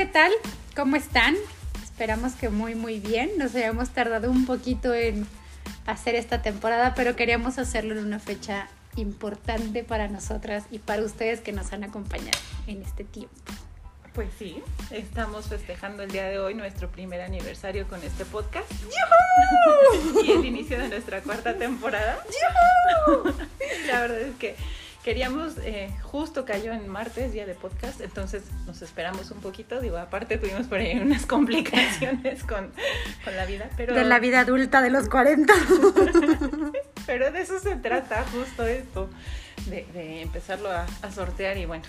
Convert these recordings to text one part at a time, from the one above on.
¿Qué tal? ¿Cómo están? Esperamos que muy muy bien. Nos habíamos tardado un poquito en hacer esta temporada, pero queríamos hacerlo en una fecha importante para nosotras y para ustedes que nos han acompañado en este tiempo. Pues sí, estamos festejando el día de hoy nuestro primer aniversario con este podcast. y el inicio de nuestra cuarta temporada. La verdad es que queríamos, eh, justo cayó en martes, día de podcast, entonces nos esperamos un poquito. Digo, aparte tuvimos por ahí unas complicaciones con, con la vida, pero... De la vida adulta de los 40. Pero de eso se trata justo esto, de, de empezarlo a, a sortear y bueno,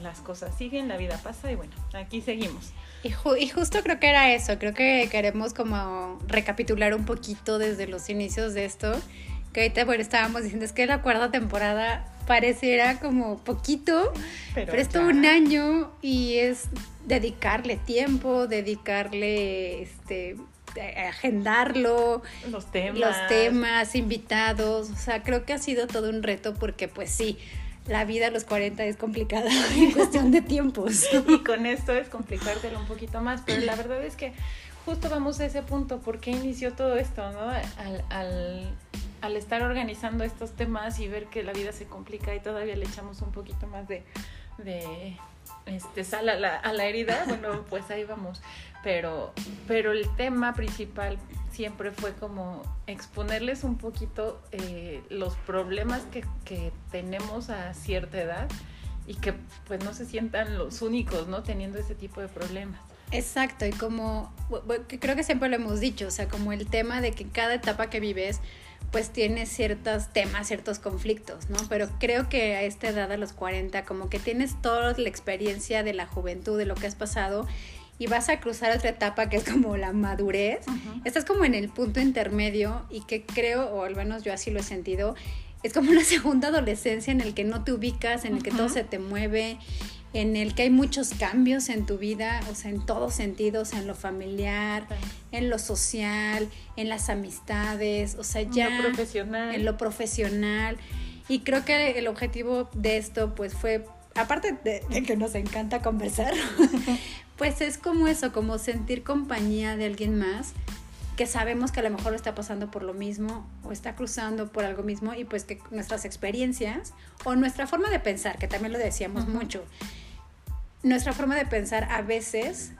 las cosas siguen, la vida pasa y bueno, aquí seguimos. Y, ju- y justo creo que era eso, creo que queremos como recapitular un poquito desde los inicios de esto, que ahorita bueno, estábamos diciendo, es que la cuarta temporada pareciera como poquito, pero, es todo ya. un año y es dedicarle tiempo, dedicarle, este, eh, agendarlo, Los temas. los temas, invitados, o sea, creo que ha sido todo un reto porque pues sí, la vida a los 40 es complicada en cuestión de tiempos. Y con esto es complicártelo un poquito más, pero la verdad es que justo vamos a ese punto, ¿por qué inició todo esto? ¿no? Al, estar organizando estos temas y ver que la vida se complica y todavía le echamos un poquito más de, de este, sal a la, a la herida, bueno, pues ahí vamos. Pero, pero el tema principal siempre fue como exponerles un poquito eh, los problemas que, que tenemos a cierta edad y que pues no se sientan los únicos, ¿no? Teniendo ese tipo de problemas. Exacto, y como creo que siempre lo hemos dicho, o sea, como el tema de que cada etapa que vives pues tiene ciertos temas, ciertos conflictos, ¿no? Pero creo que a esta edad, a los 40, como que tienes toda la experiencia de la juventud, de lo que has pasado, y vas a cruzar otra etapa que es como la madurez. Estás como en el punto intermedio y que creo, o al menos yo así lo he sentido, es como una segunda adolescencia en el que no te ubicas, en el que todo se te mueve, en el que hay muchos cambios en tu vida, o sea, en todos sentidos, en lo familiar, en lo social, en las amistades, o sea, ya Lo profesional. en lo profesional. Y creo que el objetivo de esto, pues, fue, aparte de, de que nos encanta conversar, pues es como eso, como sentir compañía de alguien más que sabemos que a lo mejor está pasando por lo mismo o está cruzando por algo mismo y pues que nuestras experiencias o nuestra forma de pensar, que también lo decíamos mucho, nuestra forma de pensar a veces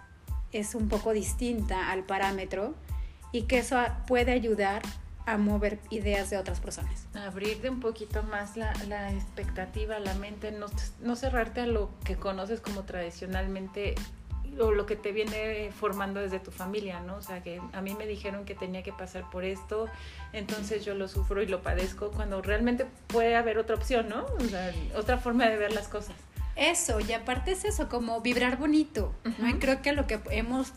es un poco distinta al parámetro y que eso puede ayudar a mover ideas de otras personas. Abrirte un poquito más la, la expectativa, la mente, no, no cerrarte a lo que conoces como tradicionalmente o lo que te viene formando desde tu familia, ¿no? O sea, que a mí me dijeron que tenía que pasar por esto, entonces yo lo sufro y lo padezco, cuando realmente puede haber otra opción, ¿no? O sea, otra forma de ver las cosas. Eso, y aparte es eso, como vibrar bonito. ¿no? Y Ujú. creo que lo que hemos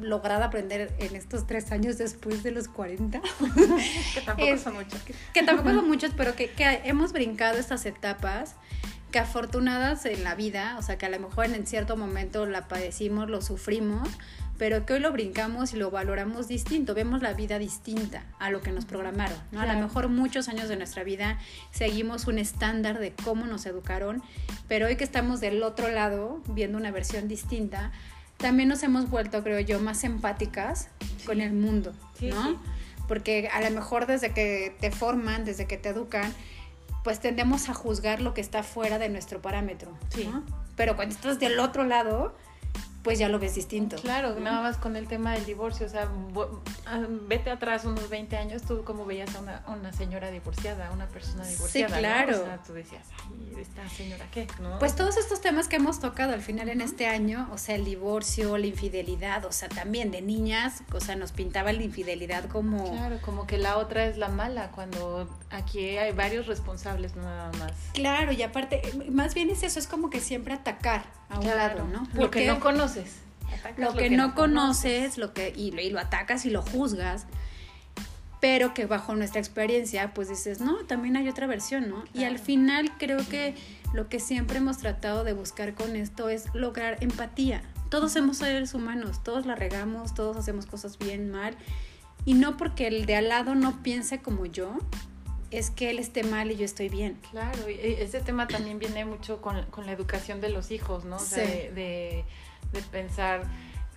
logrado aprender en estos tres años después de los 40, Que tampoco Es- son muchos. que tampoco son muchos, pero que, que hemos brincado estas etapas, que afortunadas en la vida, o sea, que a lo mejor en cierto momento la padecimos, lo sufrimos, pero que hoy lo brincamos y lo valoramos distinto, vemos la vida distinta a lo que nos programaron, ¿no? A lo mejor muchos años de nuestra vida seguimos un estándar de cómo nos educaron, pero hoy que estamos del otro lado, viendo una versión distinta, también nos hemos vuelto, creo yo, más empáticas con el mundo, Sí, ¿no? sí. Porque a lo mejor desde que te forman, desde que te educan, pues tendemos a juzgar lo que está fuera de nuestro parámetro, Sí. ¿no? Pero cuando estás del otro lado, pues ya lo ves distinto. Claro, nada más con el tema del divorcio, o sea, ah, vete atrás unos 20 años, tú como veías a una, una señora divorciada, a una persona divorciada. Sí, claro. O sea, tú decías, ay, esta señora qué, ¿no? Pues todos estos temas que hemos tocado al final en este año, o sea, el divorcio, la infidelidad, o sea, también de niñas, o sea, nos pintaba la infidelidad como... Claro, como que la otra es la mala, cuando aquí hay varios responsables nada más. Claro, y aparte, más bien es eso, es como que siempre atacar a un lado, ¿no? Lo que no conoces. lo, que, no, conoces, lo que, y, y, lo atacas y lo juzgas, pero que bajo nuestra experiencia, pues dices, no, también hay otra versión, ¿no? Y al final creo que lo que siempre hemos tratado de buscar con esto es lograr empatía. Todos somos seres humanos, todos la regamos, todos hacemos cosas bien, mal, y no porque el de al lado no piense como yo, es que él esté mal y yo estoy bien. Claro, y ese tema también viene mucho con, con la educación de los hijos, ¿no? O sea, de, de, pensar,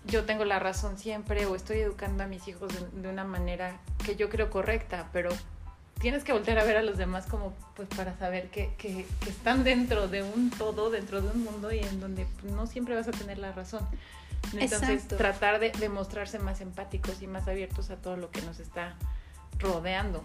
yo tengo la razón siempre o estoy educando a mis hijos de, una manera que yo creo correcta, pero tienes que volver a ver a los demás como pues para saber que, que, que están dentro de un todo, dentro de un mundo y en donde no siempre vas a tener la razón. Entonces, tratar de, de mostrarse más empáticos y más abiertos a todo lo que nos está rodeando.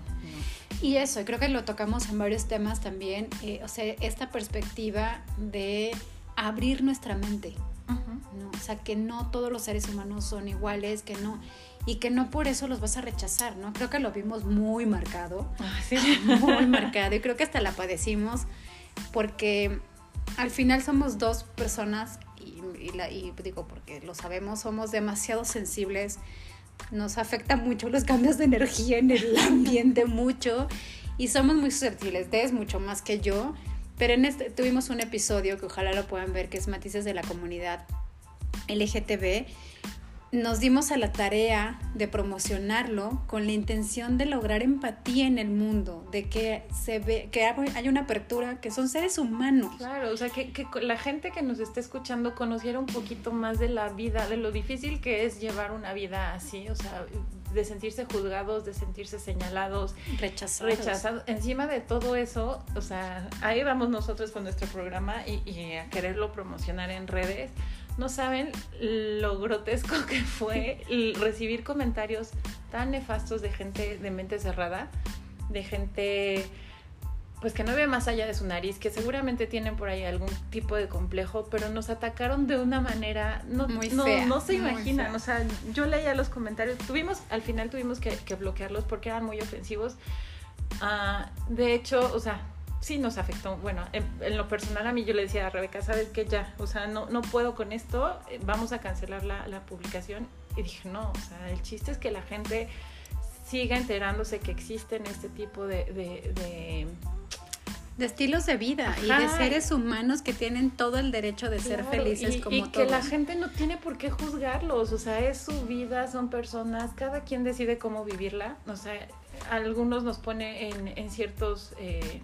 Y eso, creo que lo tocamos en varios temas también, eh, o sea, esta perspectiva de abrir nuestra mente, ¿no? O sea, que no todos los seres humanos son iguales, que no, y que no por eso los vas a rechazar, ¿no? Creo que lo vimos muy marcado, ah, ¿Sí? muy marcado, y creo que hasta la padecimos, porque al final somos dos personas, y, y, la, y digo, porque lo sabemos, somos demasiado sensibles, nos afecta mucho los cambios de energía en el ambiente, mucho, y somos muy susceptibles, es mucho más que yo, pero en este tuvimos un episodio que ojalá lo puedan ver, que es Matices de la Comunidad LGTB, nos dimos a la tarea de promocionarlo con la intención de lograr empatía en el mundo, de que se ve, que hay una apertura, que son seres humanos. Claro, o sea, que, que la gente que nos está escuchando conociera un poquito más de la vida, de lo difícil que es llevar una vida así, o sea, de sentirse juzgados, de sentirse señalados, rechazados. rechazados. Encima de todo eso, o sea, ahí vamos nosotros con nuestro programa y, y a quererlo promocionar en redes no saben lo grotesco que fue recibir comentarios tan nefastos de gente de mente cerrada, de gente pues que no ve más allá de su nariz, que seguramente tienen por ahí algún tipo de complejo, pero nos atacaron de una manera no, muy no, fea, no se imaginan. O sea, yo leía los comentarios, tuvimos, al final tuvimos que, que bloquearlos porque eran muy ofensivos. Uh, de hecho, o sea, sí nos afectó. Bueno, en, lo personal a mí yo le decía a Rebeca, ¿sabes qué? Ya, o sea, no, no puedo con esto, eh, vamos a cancelar la, la publicación. Y dije, no, o sea, el chiste es que la gente siga enterándose que existen este tipo de... de, de de estilos de vida Ajá. y de seres humanos que tienen todo el derecho de claro, ser felices y, como y todos. que la gente no tiene por qué juzgarlos, o sea, es su vida, son personas, cada quien decide cómo vivirla, o sea, algunos nos pone en, en ciertos eh,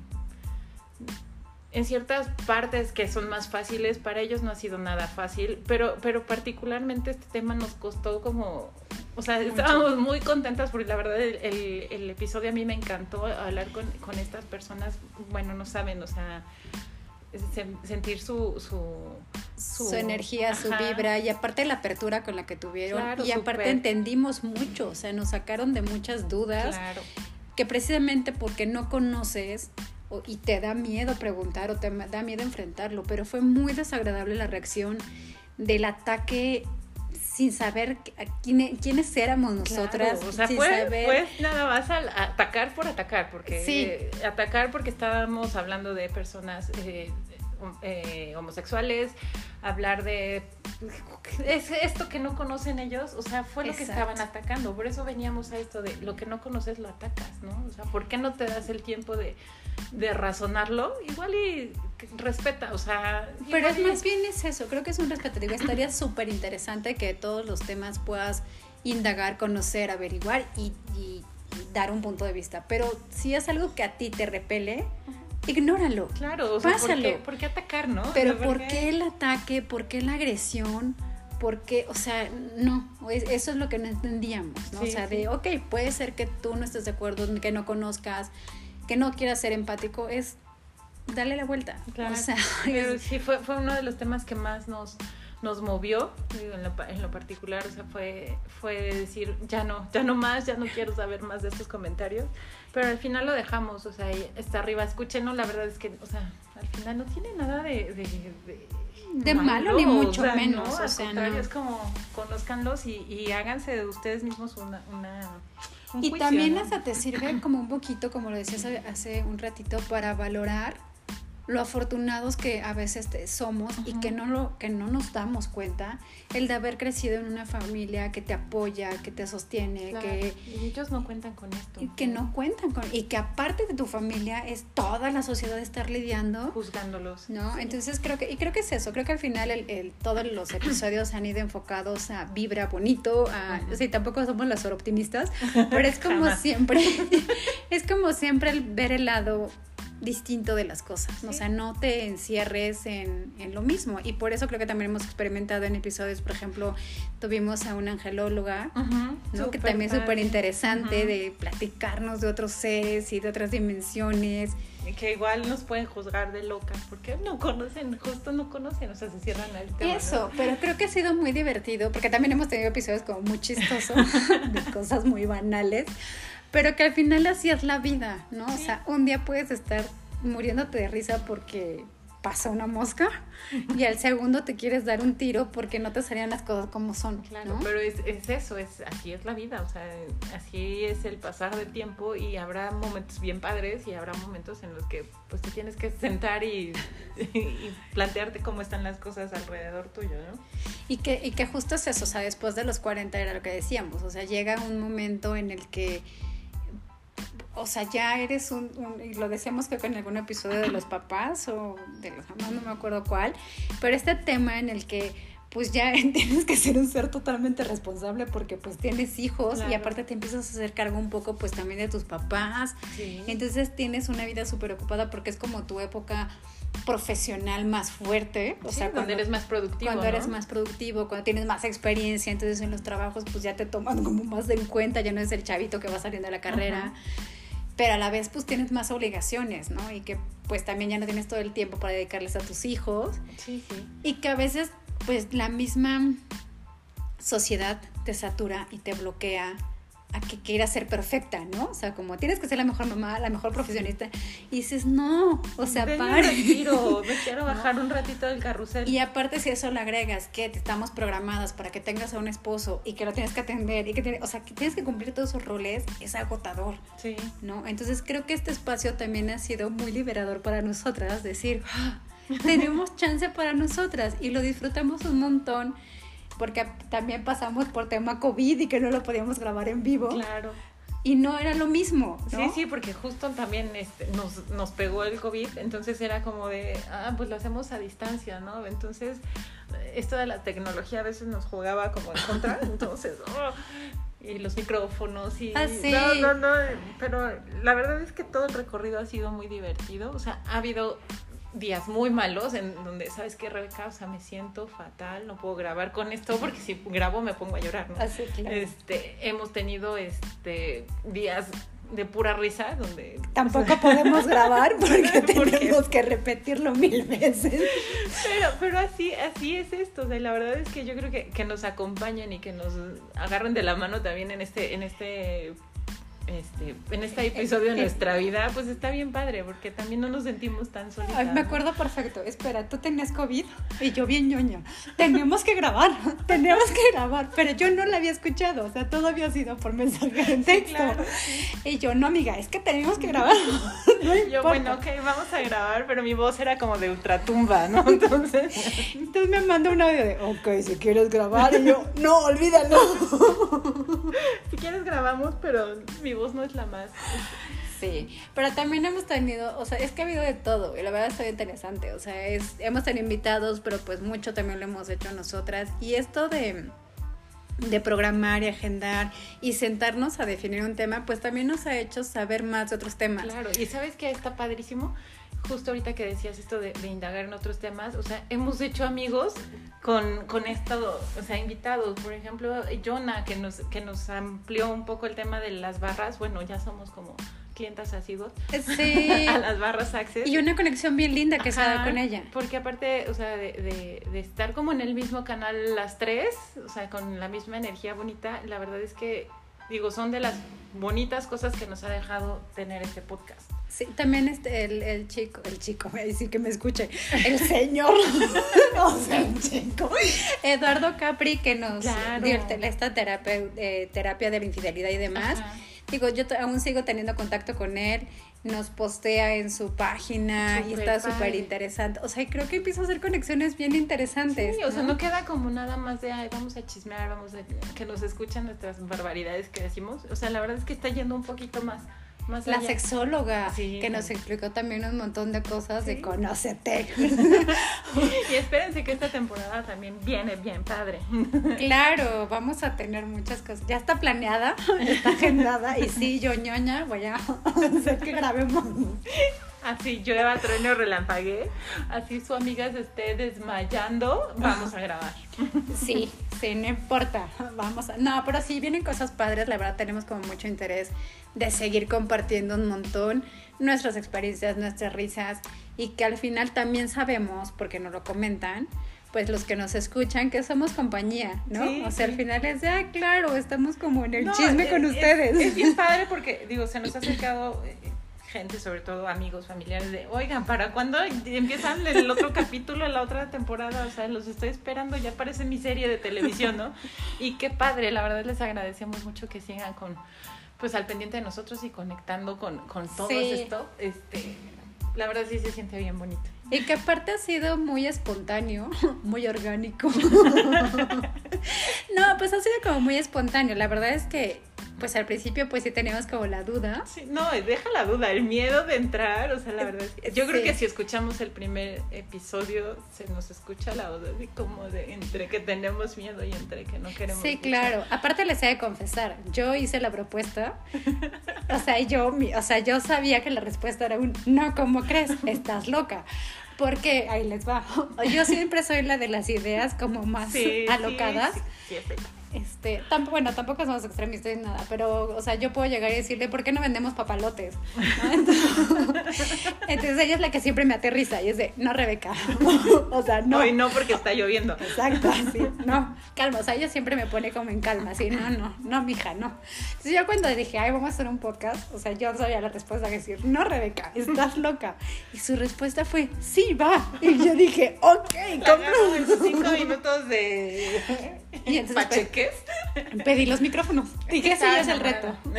en ciertas partes que son más fáciles, para ellos no ha sido nada fácil, pero, pero particularmente este tema nos costó como, o sea, Mucho. estábamos muy contentas porque la verdad el, el, el, episodio a mí me encantó hablar con, con estas personas, bueno, no saben, o sea, sentir su su, su, su energía, ajá. su vibra y aparte la apertura con la que tuvieron claro, y aparte super. entendimos mucho, o sea, nos sacaron de muchas dudas claro. que precisamente porque no conoces y te da miedo preguntar o te da miedo enfrentarlo, pero fue muy desagradable la reacción del ataque sin saber quién, quiénes éramos nosotras. Claro, o sea, sin saber... fue, nada más al atacar por atacar, porque sí. eh, atacar porque estábamos hablando de personas eh, eh, homosexuales, hablar de es esto que no conocen ellos, o sea, fue lo Exacto. que estaban atacando. Por eso veníamos a esto de lo que no conoces lo atacas, ¿no? O sea, ¿por qué no te das el tiempo de, de razonarlo? Igual y respeta, o sea. Pero es, más bien es eso, creo que es un respeto. Digo, estaría súper interesante que todos los temas puedas indagar, conocer, averiguar y, y, y, dar un punto de vista. Pero si es algo que a ti te repele, ignóralo. Claro, o sea, pásalo. ¿por qué, ¿por qué atacar, no? Pero ¿por qué? qué el ataque? ¿Por qué la agresión? Porque, o sea, no, eso es lo que no entendíamos, ¿no? Sí, o sea, sí. de, ok, puede ser que tú no estés de acuerdo, que no conozcas, que no quieras ser empático, es darle la vuelta. Claro. O sea, pero sí, fue, fue uno de los temas que más nos, nos movió en, lo, en, lo, particular, o sea, fue, fue decir, ya no, ya no más, ya no quiero saber más de estos comentarios, pero al final lo dejamos, o sea, está arriba, escúchenlo, la verdad es que, o sea, al final no tiene nada de... de, de malo, ni mucho menos. o sea, no. es como conozcanlos y, y háganse de ustedes mismos una, una y también hasta te sirve como un poquito, como lo decías hace un ratito, para valorar lo afortunados que a veces somos y que no lo que no nos damos cuenta el de haber crecido en una familia que te apoya que te sostiene que y ellos no cuentan con esto. que no cuentan con y que aparte de tu familia es toda la sociedad estar lidiando juzgándolos. no entonces creo que y creo que es eso creo que al final el, todos los episodios han ido enfocados a vibra bonito a sí tampoco somos las optimistas pero es como siempre es como siempre el ver el lado distinto de las cosas, o sea, no te encierres en, en, lo mismo. Y por eso creo que también hemos experimentado en episodios, por ejemplo, tuvimos a una angelóloga, ¿no? que también es súper interesante de platicarnos de otros seres y de otras dimensiones. Que igual nos pueden juzgar de locas, porque no conocen, justo no conocen, o sea, se cierran al tema. Eso, pero creo que ha sido muy divertido, porque también hemos tenido episodios como muy chistosos, de cosas muy banales pero que al final así es la vida, ¿no? O sea, un día puedes estar muriéndote de risa porque pasa una mosca y al segundo te quieres dar un tiro porque no te salían las cosas como son. Claro, pero es, es, eso, es, así es la vida, o sea, así es el pasar del tiempo y habrá momentos bien padres y habrá momentos en los que pues te tienes que sentar y, y plantearte cómo están las cosas alrededor tuyo, ¿no? Y que, y que justo es eso, o sea, después de los 40 era lo que decíamos, o sea, llega un momento en el que o sea, ya eres un, y lo decíamos que en algún episodio de los papás o de los mamás, no me acuerdo cuál, pero este tema en el que pues ya tienes que ser un ser totalmente responsable porque pues tienes hijos y aparte te empiezas a hacer cargo un poco pues también de tus papás. Entonces tienes una vida súper ocupada porque es como tu época profesional más fuerte, o sea, cuando eres más productivo. Cuando eres más productivo, cuando tienes más experiencia, entonces en los trabajos pues ya te toman como más en cuenta, ya no es el chavito que va saliendo de la carrera pero a la vez pues tienes más obligaciones, ¿no? Y que pues también ya no tienes todo el tiempo para dedicarles a tus hijos. Sí, sí. Y que a veces pues la misma sociedad te satura y te bloquea a que quieras ser perfecta, ¿no? O sea, como tienes que ser la mejor mamá, la mejor profesionista, y dices, no, o sea, para. retiro, me quiero bajar un ratito del carrusel. Y aparte, si eso le agregas que te estamos programadas para que tengas a un esposo y que lo tienes que atender, y que o sea, que tienes que cumplir todos esos roles, es agotador. Sí. ¿No? Entonces, creo que este espacio también ha sido muy liberador para nosotras, decir, ¡Ah! tenemos chance para nosotras y lo disfrutamos un montón porque también pasamos por tema COVID y que no lo podíamos grabar en vivo. Claro. Y no era lo mismo. Sí, sí, porque justo también este, nos, nos pegó el COVID, entonces era como de, ah, pues lo hacemos a distancia, ¿no? Entonces, esto de la tecnología a veces nos jugaba como en contra, entonces, oh, y los micrófonos y... Ah, No, no, no, pero la verdad es que todo el recorrido ha sido muy divertido, o sea, ha habido días muy malos en donde, ¿sabes qué, Rebeca? O sea, me siento fatal, no puedo grabar con esto porque si grabo me pongo a llorar, ¿no? Así, ah, claro. Este, hemos tenido este días de pura risa donde tampoco podemos grabar porque tenemos que repetirlo mil veces pero pero así así es esto o sea, la verdad es que yo creo que, que nos acompañen y que nos agarren de la mano también en este en este este, en este episodio de nuestra vida, pues está bien padre, porque también no nos sentimos tan solitos. me acuerdo perfecto. Espera, tú tenías COVID y yo bien ñoña. Teníamos que grabar, teníamos que grabar, pero yo no la había escuchado, o sea, todo había sido por mensaje en texto. Y yo, no, amiga, es que tenemos que grabar. yo, bueno, ok, vamos a grabar, pero mi voz era como de ultratumba, ¿no? Entonces, entonces me manda un audio de, ok, si quieres grabar, y yo, no, olvídalo. si quieres grabamos, pero mi voz no es la más. Sí, pero también hemos tenido, o sea, es que ha habido de todo y la verdad está interesante, o sea, es, hemos tenido invitados, pero pues mucho también lo hemos hecho nosotras y esto de, de programar y agendar y sentarnos a definir un tema, pues también nos ha hecho saber más de otros temas. Claro, y sabes que está padrísimo, justo ahorita que decías esto de, indagar en otros temas, o sea, hemos hecho amigos con, con esto, o sea, invitados. Por ejemplo, Jonah, que nos, que nos amplió un poco el tema de las barras. Bueno, ya somos como clientas asiduos. Sí. a las barras Access. Y una conexión bien linda que se da Ajá, con ella. Porque aparte, o sea, de, de, de estar como en el mismo canal las tres, o sea, con la misma energía bonita, la verdad es que, digo, son de las bonitas cosas que nos ha dejado tener este podcast. Sí, también este, el, el chico, el chico, voy a decir que me escuche, el señor, o sea, el chico, Eduardo Capri, que nos Claro. dio esta terapia, eh, terapia de la infidelidad y demás. Ajá. Digo, yo aún sigo teniendo contacto con él, nos postea en su página y está súper interesante. O sea, creo que empiezo a hacer conexiones bien interesantes. Sí, o sea, no queda como nada más de, ay, vamos a chismear, vamos a que nos escuchan nuestras barbaridades que decimos. O sea, la verdad es que está yendo un poquito más, más La allá. sexóloga, Sí. que nos explicó también un montón de cosas de Sí. conócete. Y espérense que esta temporada también viene bien padre. Claro, vamos a tener muchas cosas. Ya está planeada, está agendada. Y sí, yo ñoña, voy a hacer que grabemos. Así llueva, trueno, relampaguee. Así su amiga se esté desmayando, vamos a grabar. Sí, sí, no importa. Vamos a. No, pero sí, vienen cosas padres. La verdad, tenemos como mucho interés de seguir compartiendo un montón nuestras experiencias, nuestras risas. Y que al final también sabemos, porque nos lo comentan, pues los que nos escuchan, que somos compañía, ¿no? Sí, o sea, sí. al final es de, ah, claro, estamos como en el No, chisme es- con es- ustedes. Es, bien padre porque, digo, se nos ha acercado eh, gente, sobre todo amigos, familiares, de, oigan, ¿para cuándo empiezan el otro capítulo, la otra temporada? O sea, los estoy esperando, ya parece mi serie de televisión, ¿no? Y qué padre, la verdad les agradecemos mucho que sigan con, pues al pendiente de nosotros y conectando con, con todo Sí. esto. Este, la verdad sí se siente bien bonito. Y que aparte ha sido muy espontáneo, muy orgánico. no, pues ha sido como muy espontáneo. La verdad es que, pues al principio, pues sí teníamos como la duda. Sí, no, deja la duda, el miedo de entrar, o sea, la verdad es que yo creo que si escuchamos el primer episodio se nos escucha la duda así como de entre que tenemos miedo y entre que no queremos. Sí, escuchar. claro. Aparte les he de confesar, yo hice la propuesta. O sea, yo, mi- o sea, yo sabía que la respuesta era un no, ¿cómo crees? Estás loca. Porque ahí les va. Yo siempre soy la de las ideas como más Sí, sí, alocadas. Sí. Este, tamp- bueno, tampoco somos extremistas ni nada, pero, o sea, yo puedo llegar y decirle, ¿por qué no vendemos papalotes? ¿No? Entonces, entonces ella es la que siempre me aterriza y es de, no, Rebeca. o sea, no. No, y no porque está lloviendo. Exacto, así, no, calma, o sea, ella siempre me pone como en calma, así, no, no, no, mija, no. Entonces yo cuando dije, ay, vamos a hacer un podcast, o sea, yo sabía la respuesta que decir, no, Rebeca, estás loca. Y su respuesta fue, sí, va. Y yo dije, ok, compro. cinco minutos de Y entonces, pacheques. Pedí los micrófonos. Dije, ese ya es el reto.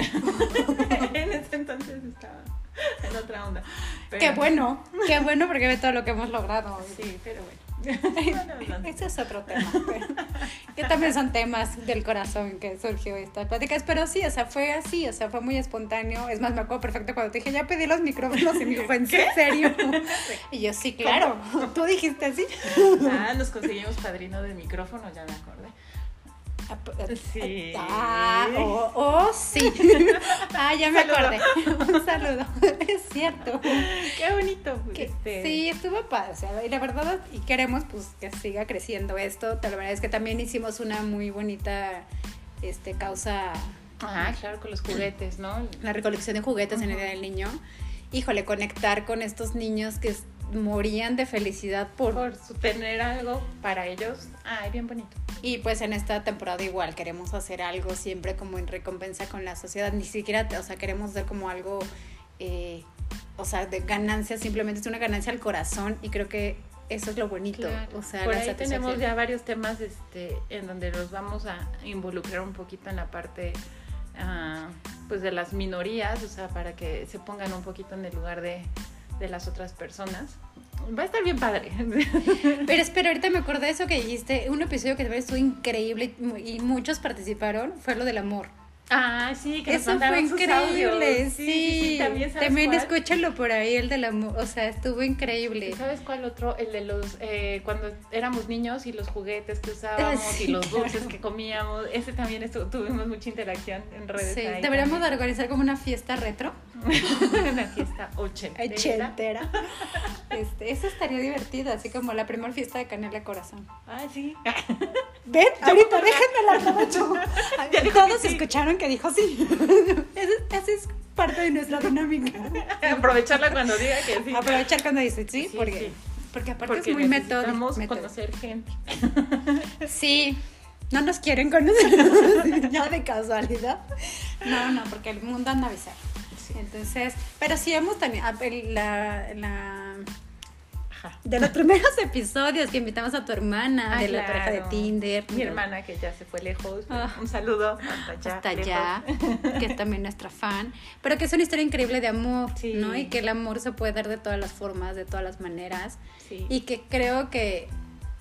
en ese entonces estaba en otra onda. Pero- Qué bueno, qué bueno porque ve todo lo que hemos logrado. Sí, pero bueno. Ese es otro tema. pero- que también son temas del corazón que surgió estas pláticas. Pero sí, o sea, fue así, o sea, fue muy espontáneo. Es más, me acuerdo perfecto cuando te dije, ya pedí los micrófonos y me dijo, ¿en serio? Y yo, sí, claro. Tú dijiste así. Ah, nos conseguimos padrino de micrófono, ya me acordé. Sí. Ah, oh, oh, sí. Ah, ya me Saludo. acordé. Un saludo. Es cierto. Qué bonito. Que- este, Sí, estuvo padre. O sea, y la verdad, y queremos pues que siga creciendo esto. La verdad es que también hicimos una muy bonita este, causa, Ah, claro, con los juguetes, ¿no? la recolección de juguetes en el Día del Niño. Híjole, conectar con estos niños que morían de felicidad por... Tener algo para ellos. Ay, bien bonito. Y pues en esta temporada igual queremos hacer algo siempre como en recompensa con la sociedad. Ni siquiera, o sea, queremos dar como algo, eh, o sea, de ganancia, simplemente es una ganancia al corazón y creo que eso es lo bonito. Claro. O sea, Por ahí tenemos ya varios temas este, en donde los vamos a involucrar un poquito en la parte ah, pues de las minorías, o sea, para que se pongan un poquito en el lugar de, de las otras personas. Va a estar bien padre. Pero espera, ahorita me acordé de eso que dijiste, un episodio que también estuvo increíble y, mu- y muchos participaron, fue lo del amor. Ah, sí, que nos Eso fue mandaron sus increíble, sí. también, ¿sabes también escúchalo por ahí, el del amor, o sea, estuvo increíble. ¿Sabes cuál otro? El de los, eh, cuando éramos niños y los juguetes que usábamos Sí, y los dulces claro. que comíamos. Ese también estuvo- tuvimos mucha interacción en redes. Sí, ahí deberíamos de organizar como una fiesta retro. Una fiesta ochentera. Ochentera. Este, eso estaría divertido, así como la primera fiesta de Canela Corazón. Ah, sí. Ven, ahorita déjenme la. Ya Todos sí. escucharon que dijo sí. Ese es parte de nuestra dinámica. Aprovecharla cuando diga que sí. Aprovechar cuando dice sí, Sí, porque, sí. porque aparte Porque es muy metódico. conocer gente. Sí, no nos quieren conocer ya de casualidad. No, no, porque el mundo anda a avisar. Entonces, pero sí hemos tenido el- la, la- Ajá. de los primeros episodios que invitamos a tu hermana, Ah, de la pareja de. Tinder. Mi hermana que ya se fue lejos. Ah. Un saludo hasta allá. hasta allá, que es también nuestra fan, pero que es una historia increíble de amor, Sí. ¿no? Y que el amor se puede dar de todas las formas, de todas las maneras, Sí. y que creo que,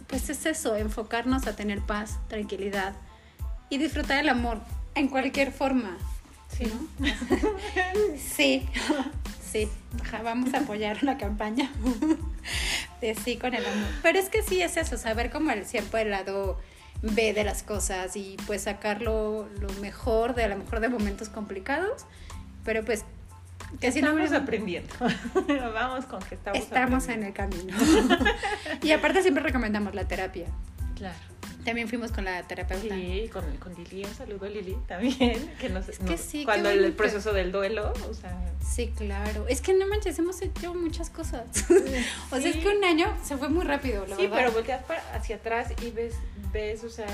pues es eso, enfocarnos a tener paz, tranquilidad y disfrutar el amor en cualquier forma, Sí. ¿no? Sí, sí, vamos a apoyar una campaña de sí con el amor. Pero es que sí es eso, saber como el, siempre el lado B de las cosas y pues sacarlo lo mejor de a lo mejor de momentos complicados, pero pues que si no aprendiendo. Vamos con que estamos estamos en el camino. y aparte siempre recomendamos la terapia. Claro. También fuimos con la terapeuta. Sí, con, con Lili, un saludo a Lili también, que nos, que sí, qué cuando el proceso del duelo, o sea, Sí, claro. Es que no manches, hemos hecho muchas cosas. o sea, es que un año se fue muy rápido, la sí, verdad. pero volteas para- hacia atrás y ves, ves, o sea,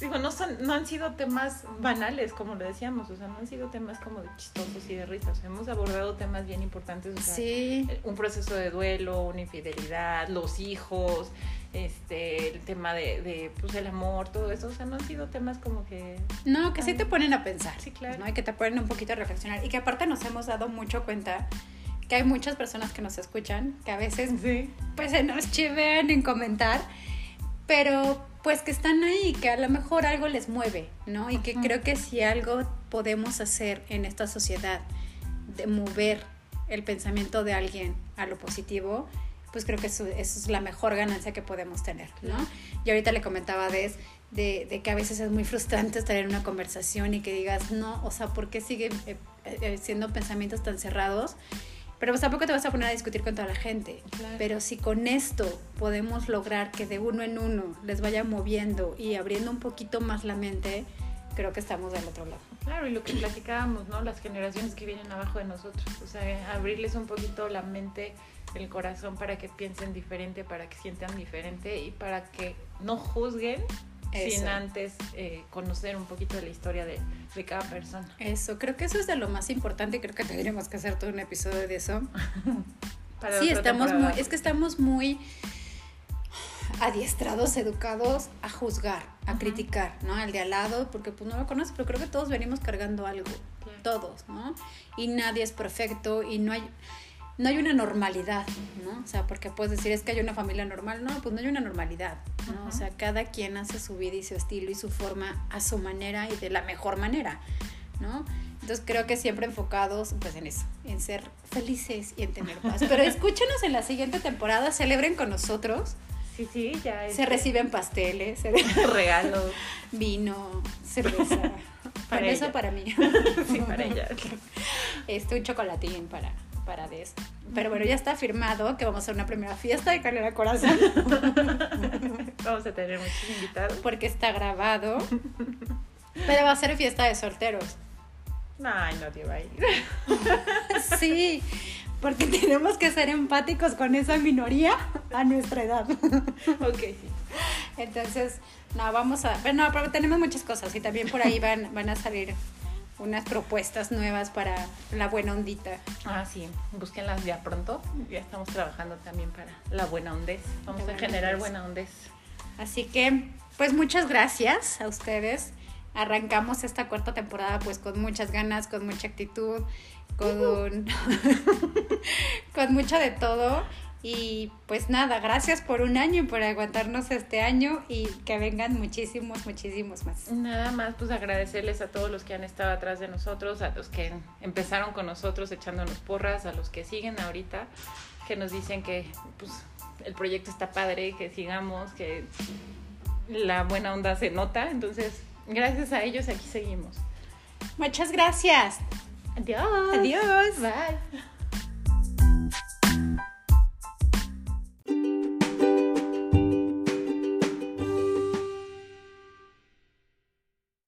digo, no son, no han sido temas banales, como lo decíamos, o sea, no han sido temas como de chistosos y de risas, o sea, hemos abordado temas bien importantes, o sea, Sí. un proceso de duelo, una infidelidad, los hijos, este, el tema de, de pues el amor, todo eso, o sea, no han sido temas como que No, que sí te ponen a pensar. Sí, claro. ¿no? Y que te ponen un poquito a reflexionar. Y que aparte nos hemos dado mucho cuenta que hay muchas personas que nos escuchan, que a veces sí, pues se nos chivean en comentar, pero pues que están ahí, que a lo mejor algo les mueve, ¿no? Y que Ajá. creo que si algo podemos hacer en esta sociedad de mover el pensamiento de alguien a lo positivo, pues creo que eso, eso es la mejor ganancia que podemos tener, ¿no? Y ahorita le comentaba a Des de, de que a veces es muy frustrante estar en una conversación y que digas, no, o sea, ¿por qué siguen eh, eh, siendo pensamientos tan cerrados? Pero pues tampoco te vas a poner a discutir con toda la gente. Claro. Pero si con esto podemos lograr que de uno en uno les vaya moviendo y abriendo un poquito más la mente, creo que estamos del otro lado. Claro, y lo que platicábamos, ¿no? Las generaciones que vienen abajo de nosotros, o sea, abrirles un poquito la mente, el corazón para que piensen diferente, para que sientan diferente y para que no juzguen sin antes eh, conocer un poquito de la historia de, de cada persona. Eso, creo que eso es de lo más importante y creo que tendríamos que hacer todo un episodio de eso. Para sí, estamos muy, es que estamos muy adiestrados, educados a juzgar, a criticar, ¿no? Al de al lado, porque pues no lo conoce, pero creo que todos venimos cargando algo, Claro. todos, ¿no? Y nadie es perfecto y no hay no hay una normalidad, ¿no? O sea, porque puedes decir es que hay una familia normal, no, pues no hay una normalidad, ¿no? O sea, cada quien hace su vida y su estilo y su forma a su manera y de la mejor manera, ¿no? Entonces creo que siempre enfocados pues en eso, en ser felices y en tener paz. Pero escúchenos en la siguiente temporada, celebren con nosotros, Sí, sí, ya es se reciben pasteles, se- regalo. vino, cerveza. Para Para eso para mí. Sí, para ella. Este, un chocolatín para, para Des. Pero bueno, ya está firmado que vamos a hacer una primera fiesta de Calera Corazón. Vamos a tener muchos invitados. Porque está grabado. Pero va a ser fiesta de solteros. Ay, nadie va a ir. Sí, porque tenemos que ser empáticos con esa minoría a nuestra edad. Ok, sí. Entonces, no, vamos a... Pero no, pero tenemos muchas cosas y también por ahí van, van a salir unas propuestas nuevas para la buena ondita. Ah, sí, búsquenlas ya pronto. Ya estamos trabajando también para la buena ondez. Vamos La a generar ondez. buena ondez. Así que, pues muchas gracias a ustedes. Arrancamos esta cuarta temporada pues con muchas ganas, con mucha actitud, con, con mucho de todo. Y pues nada, gracias por un año y por aguantarnos este año y que vengan muchísimos, muchísimos más. Nada más, pues agradecerles a todos los que han estado atrás de nosotros, a los que empezaron con nosotros echándonos porras, a los que siguen ahorita, que nos dicen que pues, el proyecto está padre, que sigamos, que la buena onda se nota. Entonces, gracias a ellos aquí seguimos. Muchas gracias. Adiós. Adiós. Bye.